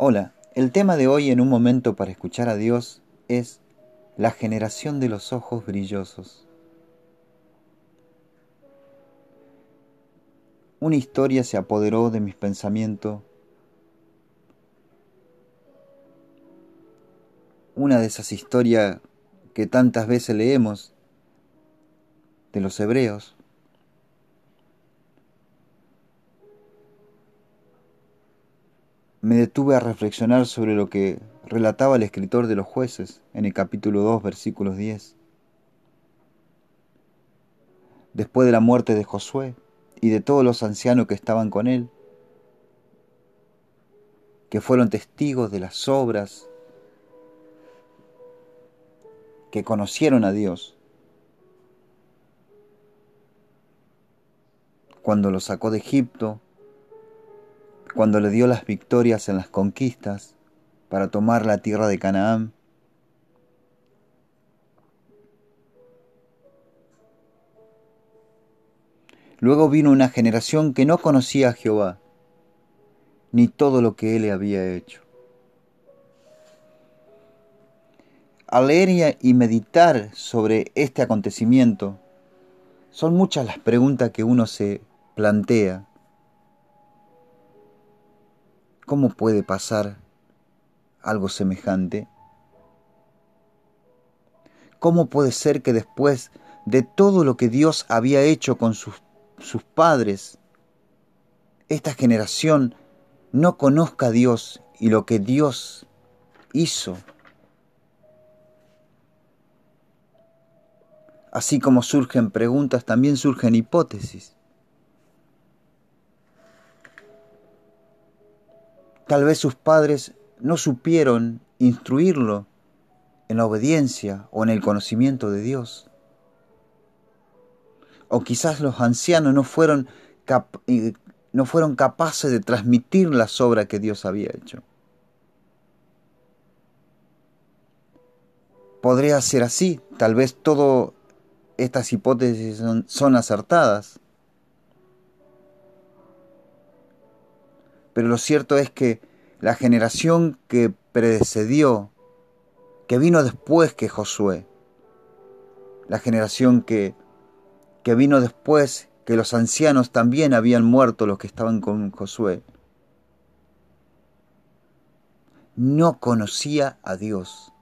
Hola, el tema de hoy en un momento para escuchar a Dios es la generación de los ojos brillosos. Una historia se apoderó de mis pensamientos. Una de esas historias que tantas veces leemos de los hebreos. Me detuve a reflexionar sobre lo que relataba el escritor de los jueces en el capítulo 2, versículos 10. Después de la muerte de Josué y de todos los ancianos que estaban con él, que fueron testigos de las obras, que conocieron a Dios, cuando lo sacó de Egipto, cuando le dio las victorias en las conquistas para tomar la tierra de Canaán. Luego vino una generación que no conocía a Jehová, ni todo lo que él le había hecho. Al leer y meditar sobre este acontecimiento, son muchas las preguntas que uno se plantea ¿Cómo puede pasar algo semejante? ¿Cómo puede ser que después de todo lo que Dios había hecho con sus, sus padres, esta generación no conozca a Dios y lo que Dios hizo? Así como surgen preguntas, también surgen hipótesis. Tal vez sus padres no supieron instruirlo en la obediencia o en el conocimiento de Dios. O quizás los ancianos no fueron, no fueron capaces de transmitir las obras que Dios había hecho. Podría ser así, tal vez todas estas hipótesis son acertadas. Pero lo cierto es que la generación que precedió, que vino después que Josué, la generación que, que vino después que los ancianos también habían muerto los que estaban con Josué, no conocía a Dios.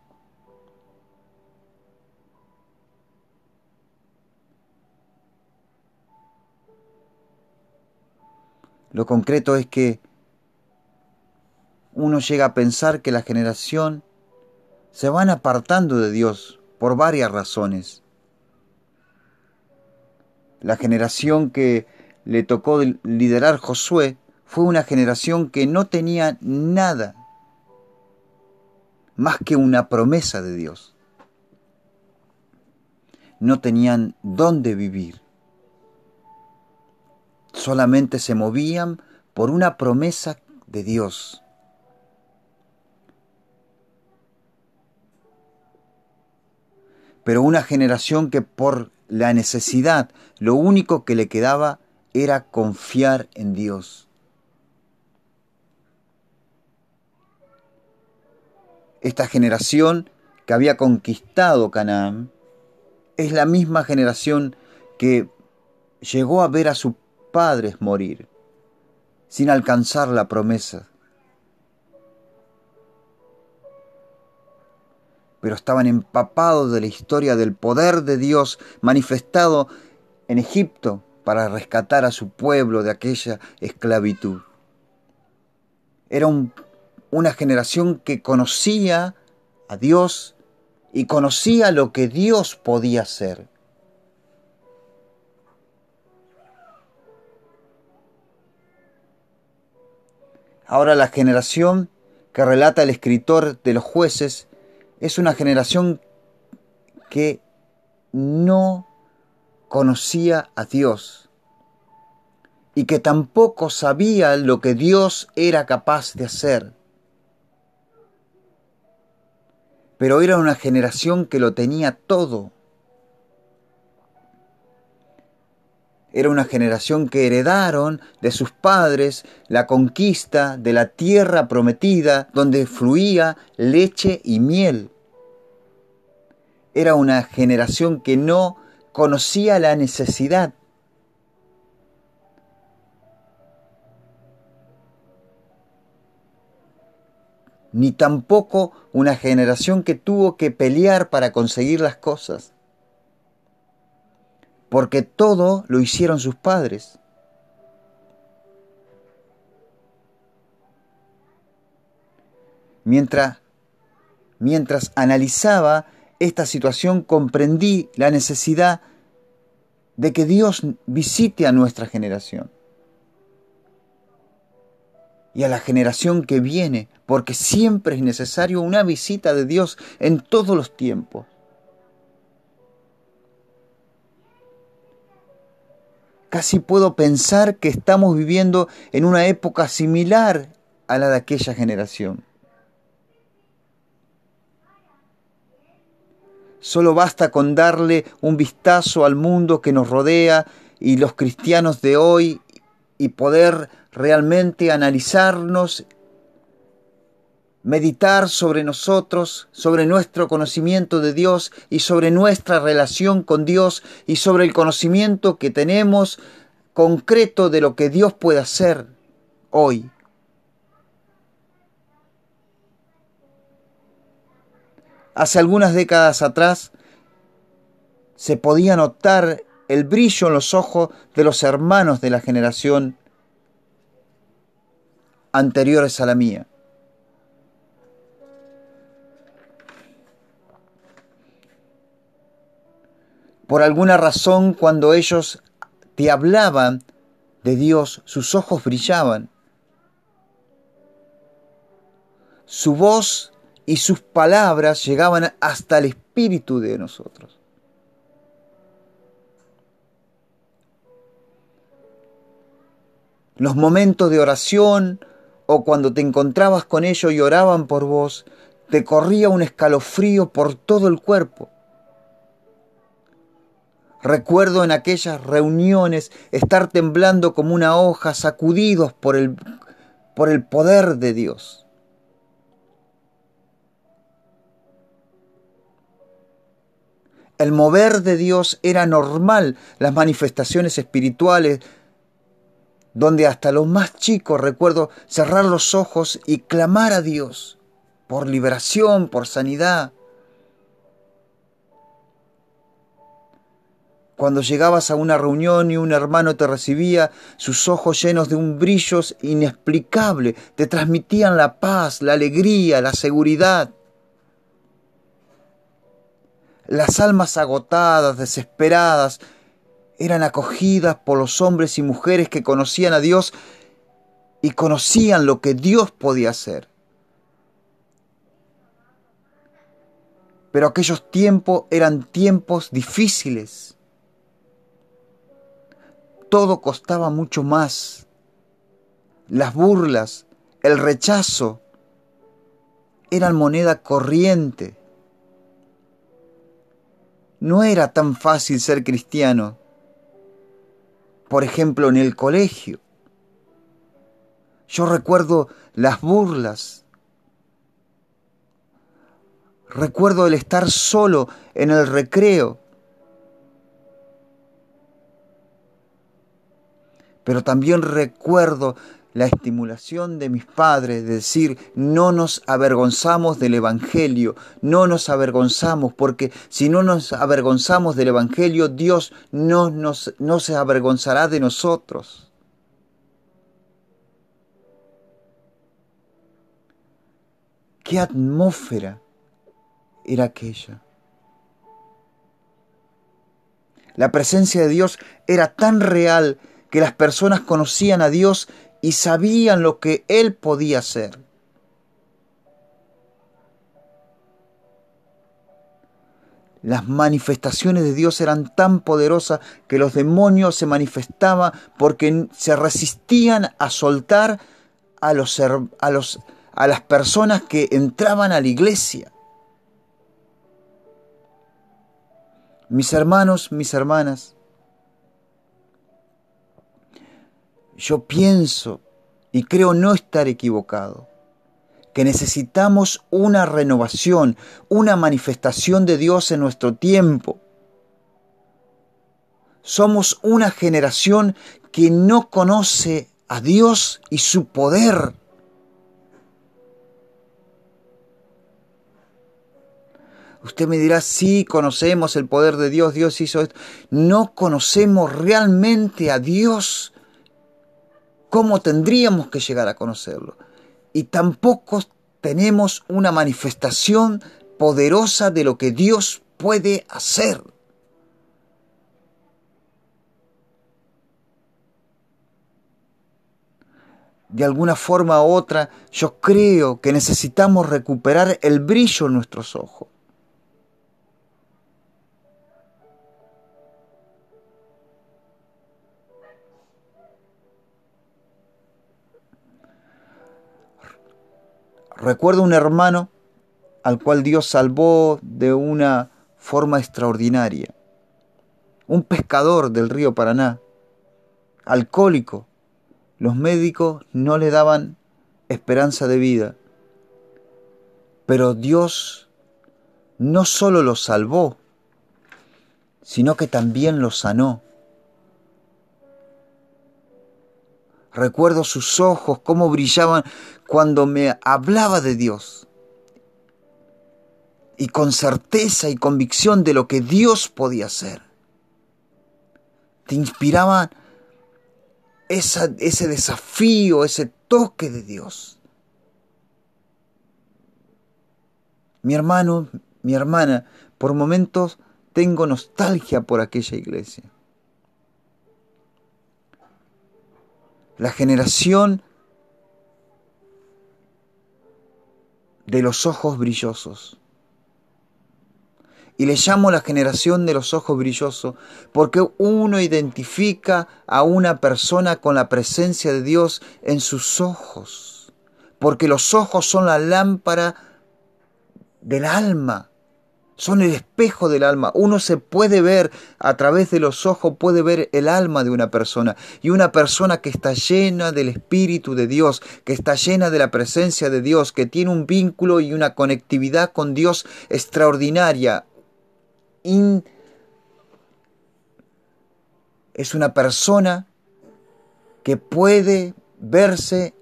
Lo concreto es que uno llega a pensar que la generación se van apartando de Dios por varias razones. La generación que le tocó liderar Josué fue una generación que no tenía nada más que una promesa de Dios. No tenían dónde vivir. Solamente se movían por una promesa de Dios. Pero una generación que por la necesidad lo único que le quedaba era confiar en Dios. Esta generación que había conquistado Canaán es la misma generación que llegó a ver a sus padres morir sin alcanzar la promesa. Pero estaban empapados de la historia del poder de Dios manifestado en Egipto para rescatar a su pueblo de aquella esclavitud. Era una generación que conocía a Dios y conocía lo que Dios podía hacer. Ahora la generación que relata el escritor de los jueces es una generación que no conocía a Dios y que tampoco sabía lo que Dios era capaz de hacer. Pero era una generación que lo tenía todo. Era una generación que heredaron de sus padres la conquista de la tierra prometida donde fluía leche y miel. Era una generación que no conocía la necesidad. Ni tampoco una generación que tuvo que pelear para conseguir las cosas porque todo lo hicieron sus padres. Mientras, mientras analizaba esta situación comprendí la necesidad de que Dios visite a nuestra generación y a la generación que viene, porque siempre es necesario una visita de Dios en todos los tiempos. Casi puedo pensar que estamos viviendo en una época similar a la de aquella generación. Solo basta con darle un vistazo al mundo que nos rodea y los cristianos de hoy y poder realmente analizarnos meditar sobre nosotros, sobre nuestro conocimiento de Dios y sobre nuestra relación con Dios y sobre el conocimiento que tenemos concreto de lo que Dios puede hacer hoy. Hace algunas décadas atrás se podía notar el brillo en los ojos de los hermanos de la generación anteriores a la mía. Por alguna razón, cuando ellos te hablaban de Dios, sus ojos brillaban. Su voz y sus palabras llegaban hasta el espíritu de nosotros. Los momentos de oración o cuando te encontrabas con ellos y oraban por vos, te corría un escalofrío por todo el cuerpo. Recuerdo en aquellas reuniones estar temblando como una hoja, sacudidos por el, por el poder de Dios. El mover de Dios era normal, las manifestaciones espirituales, donde hasta los más chicos recuerdo cerrar los ojos y clamar a Dios por liberación, por sanidad. Cuando llegabas a una reunión y un hermano te recibía, sus ojos llenos de un brillo inexplicable te transmitían la paz, la alegría, la seguridad. Las almas agotadas, desesperadas, eran acogidas por los hombres y mujeres que conocían a Dios y conocían lo que Dios podía hacer. Pero aquellos tiempos eran tiempos difíciles todo costaba mucho más. Las burlas, el rechazo, eran moneda corriente. No era tan fácil ser cristiano. Por ejemplo, en el colegio. Yo recuerdo las burlas. Recuerdo el estar solo en el recreo pero también recuerdo la estimulación de mis padres de decir, no nos avergonzamos del Evangelio, no nos avergonzamos, porque si no nos avergonzamos del Evangelio, Dios no, no se avergonzará de nosotros. ¿Qué atmósfera era aquella? La presencia de Dios era tan real que las personas conocían a Dios y sabían lo que Él podía hacer. Las manifestaciones de Dios eran tan poderosas que los demonios se manifestaban porque se resistían a soltar a, a las personas que entraban a la iglesia. Mis hermanos, mis hermanas, yo pienso y creo no estar equivocado, que necesitamos una renovación, una manifestación de Dios en nuestro tiempo. Somos una generación que no conoce a Dios y su poder. Usted me dirá, sí, conocemos el poder de Dios, Dios hizo esto. No conocemos realmente a Dios como tendríamos que llegar a conocerlo. Y tampoco tenemos una manifestación poderosa de lo que Dios puede hacer. de alguna forma u otra, yo creo que necesitamos recuperar el brillo en nuestros ojos. Recuerdo un hermano al cual Dios salvó de una forma extraordinaria. Un pescador del río Paraná, alcohólico. Los médicos no le daban esperanza de vida. Pero Dios no solo lo salvó, sino que también lo sanó. Recuerdo sus ojos, cómo brillaban cuando me hablaba de Dios. Y con certeza y convicción de lo que Dios podía hacer. Te inspiraba ese desafío, ese toque de Dios. Mi hermano, mi hermana, por momentos tengo nostalgia por aquella iglesia. La generación de los ojos brillosos. Y le llamo la generación de los ojos brillosos porque uno identifica a una persona con la presencia de Dios en sus ojos. Porque los ojos son la lámpara del alma son el espejo del alma. Uno se puede ver a través de los ojos, puede ver el alma de una persona. Y una persona que está llena del Espíritu de Dios, que está llena de la presencia de Dios, que tiene un vínculo y una conectividad con Dios extraordinaria. Es una persona que puede verse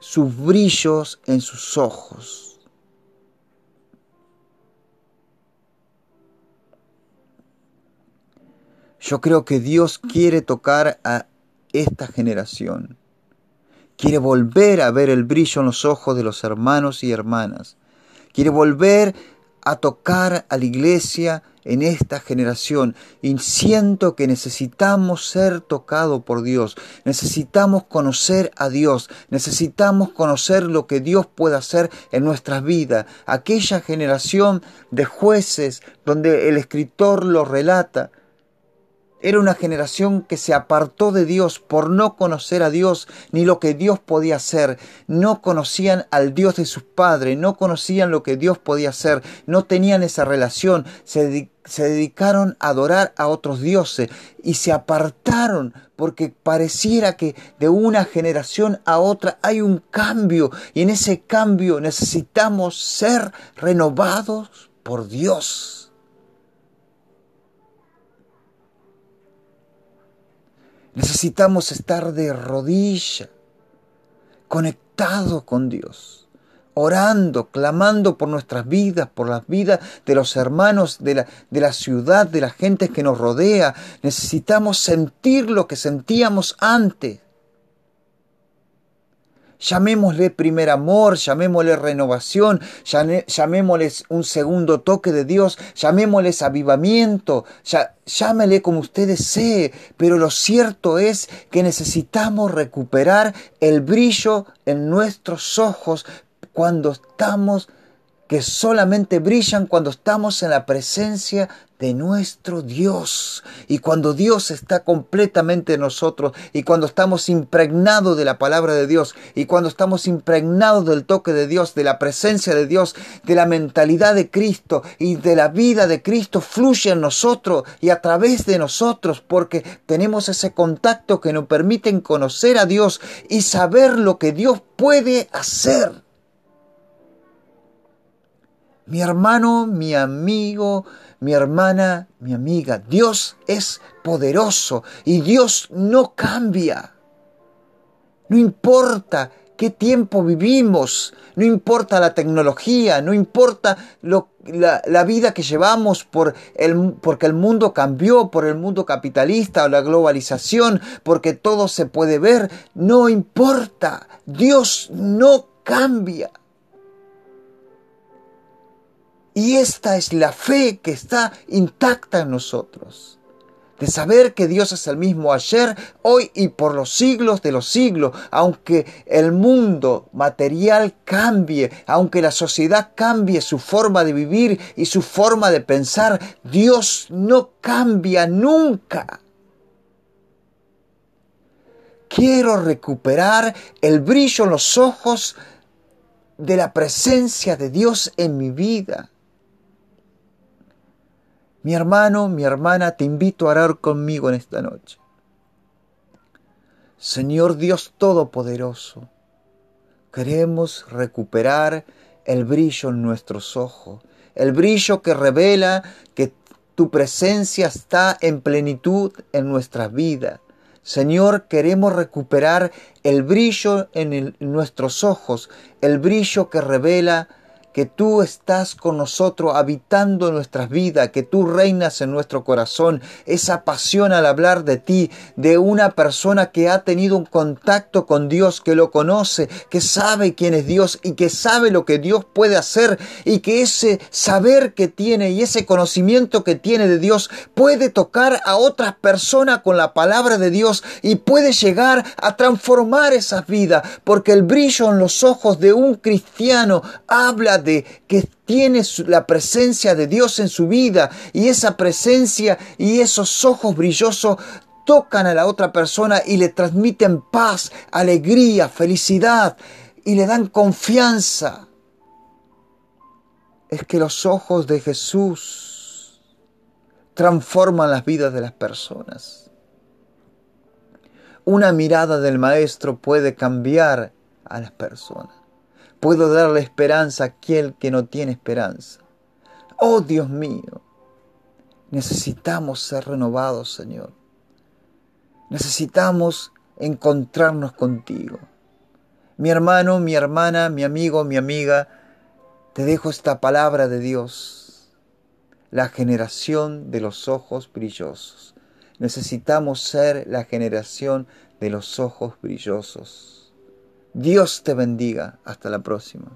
sus brillos en sus ojos. Yo creo que Dios quiere tocar a esta generación. Quiere volver a ver el brillo en los ojos de los hermanos y hermanas. Quiere volver a tocar a la iglesia en esta generación. Y siento que necesitamos ser tocados por Dios. Necesitamos conocer a Dios. Necesitamos conocer lo que Dios puede hacer en nuestras vidas. Aquella generación de jueces donde el escritor lo relata era una generación que se apartó de Dios por no conocer a Dios ni lo que Dios podía hacer. No conocían al Dios de sus padres, no conocían lo que Dios podía hacer, no tenían esa relación, se, se dedicaron a adorar a otros dioses y se apartaron porque pareciera que de una generación a otra hay un cambio y en ese cambio necesitamos ser renovados por Dios. Necesitamos estar de rodilla, conectado con Dios, orando, clamando por nuestras vidas, por las vidas de los hermanos de la, de la ciudad, de la gente que nos rodea. Necesitamos sentir lo que sentíamos antes. Llamémosle primer amor, llamémosle renovación, llamémosle un segundo toque de Dios, llamémosles avivamiento, llámele como usted desee, pero lo cierto es que necesitamos recuperar el brillo en nuestros ojos cuando estamos que solamente brillan cuando estamos en la presencia de nuestro Dios. Y cuando Dios está completamente en nosotros, y cuando estamos impregnados de la palabra de Dios, y cuando estamos impregnados del toque de Dios, de la presencia de Dios, de la mentalidad de Cristo y de la vida de Cristo, fluye en nosotros y a través de nosotros, porque tenemos ese contacto que nos permite conocer a Dios y saber lo que Dios puede hacer mi hermano, mi amigo, mi hermana, mi amiga. Dios es poderoso y Dios no cambia. No importa qué tiempo vivimos, no importa la tecnología, no importa la, vida que llevamos por el, porque el mundo cambió, por el mundo capitalista o la globalización, porque todo se puede ver, no importa. Dios no cambia. Y esta es la fe que está intacta en nosotros. De saber que Dios es el mismo ayer, hoy y por los siglos de los siglos. Aunque el mundo material cambie, aunque la sociedad cambie su forma de vivir y su forma de pensar, Dios no cambia nunca. Quiero recuperar el brillo en los ojos de la presencia de Dios en mi vida. Mi hermano, mi hermana, te invito a orar conmigo en esta noche. Señor Dios Todopoderoso, queremos recuperar el brillo en nuestros ojos, el brillo que revela que tu presencia está en plenitud en nuestra vida. Señor, queremos recuperar el brillo en, nuestros ojos, el brillo que revela que tú estás con nosotros habitando nuestras vidas, que tú reinas en nuestro corazón, esa pasión al hablar de ti, de una persona que ha tenido un contacto con Dios, que lo conoce, que sabe quién es Dios y que sabe lo que Dios puede hacer y que ese saber que tiene y ese conocimiento que tiene de Dios puede tocar a otras personas con la palabra de Dios y puede llegar a transformar esas vidas, porque el brillo en los ojos de un cristiano habla que tiene la presencia de Dios en su vida y esa presencia y esos ojos brillosos tocan a la otra persona y le transmiten paz, alegría, felicidad y le dan confianza. Es que los ojos de Jesús transforman las vidas de las personas. Una mirada del Maestro puede cambiar a las personas. Puedo darle esperanza a aquel que no tiene esperanza. Oh Dios mío, necesitamos ser renovados, Señor. Necesitamos encontrarnos contigo. Mi hermano, mi hermana, mi amigo, mi amiga, te dejo esta palabra de Dios, la generación de los ojos brillosos. Necesitamos ser la generación de los ojos brillosos. Dios te bendiga. Hasta la próxima.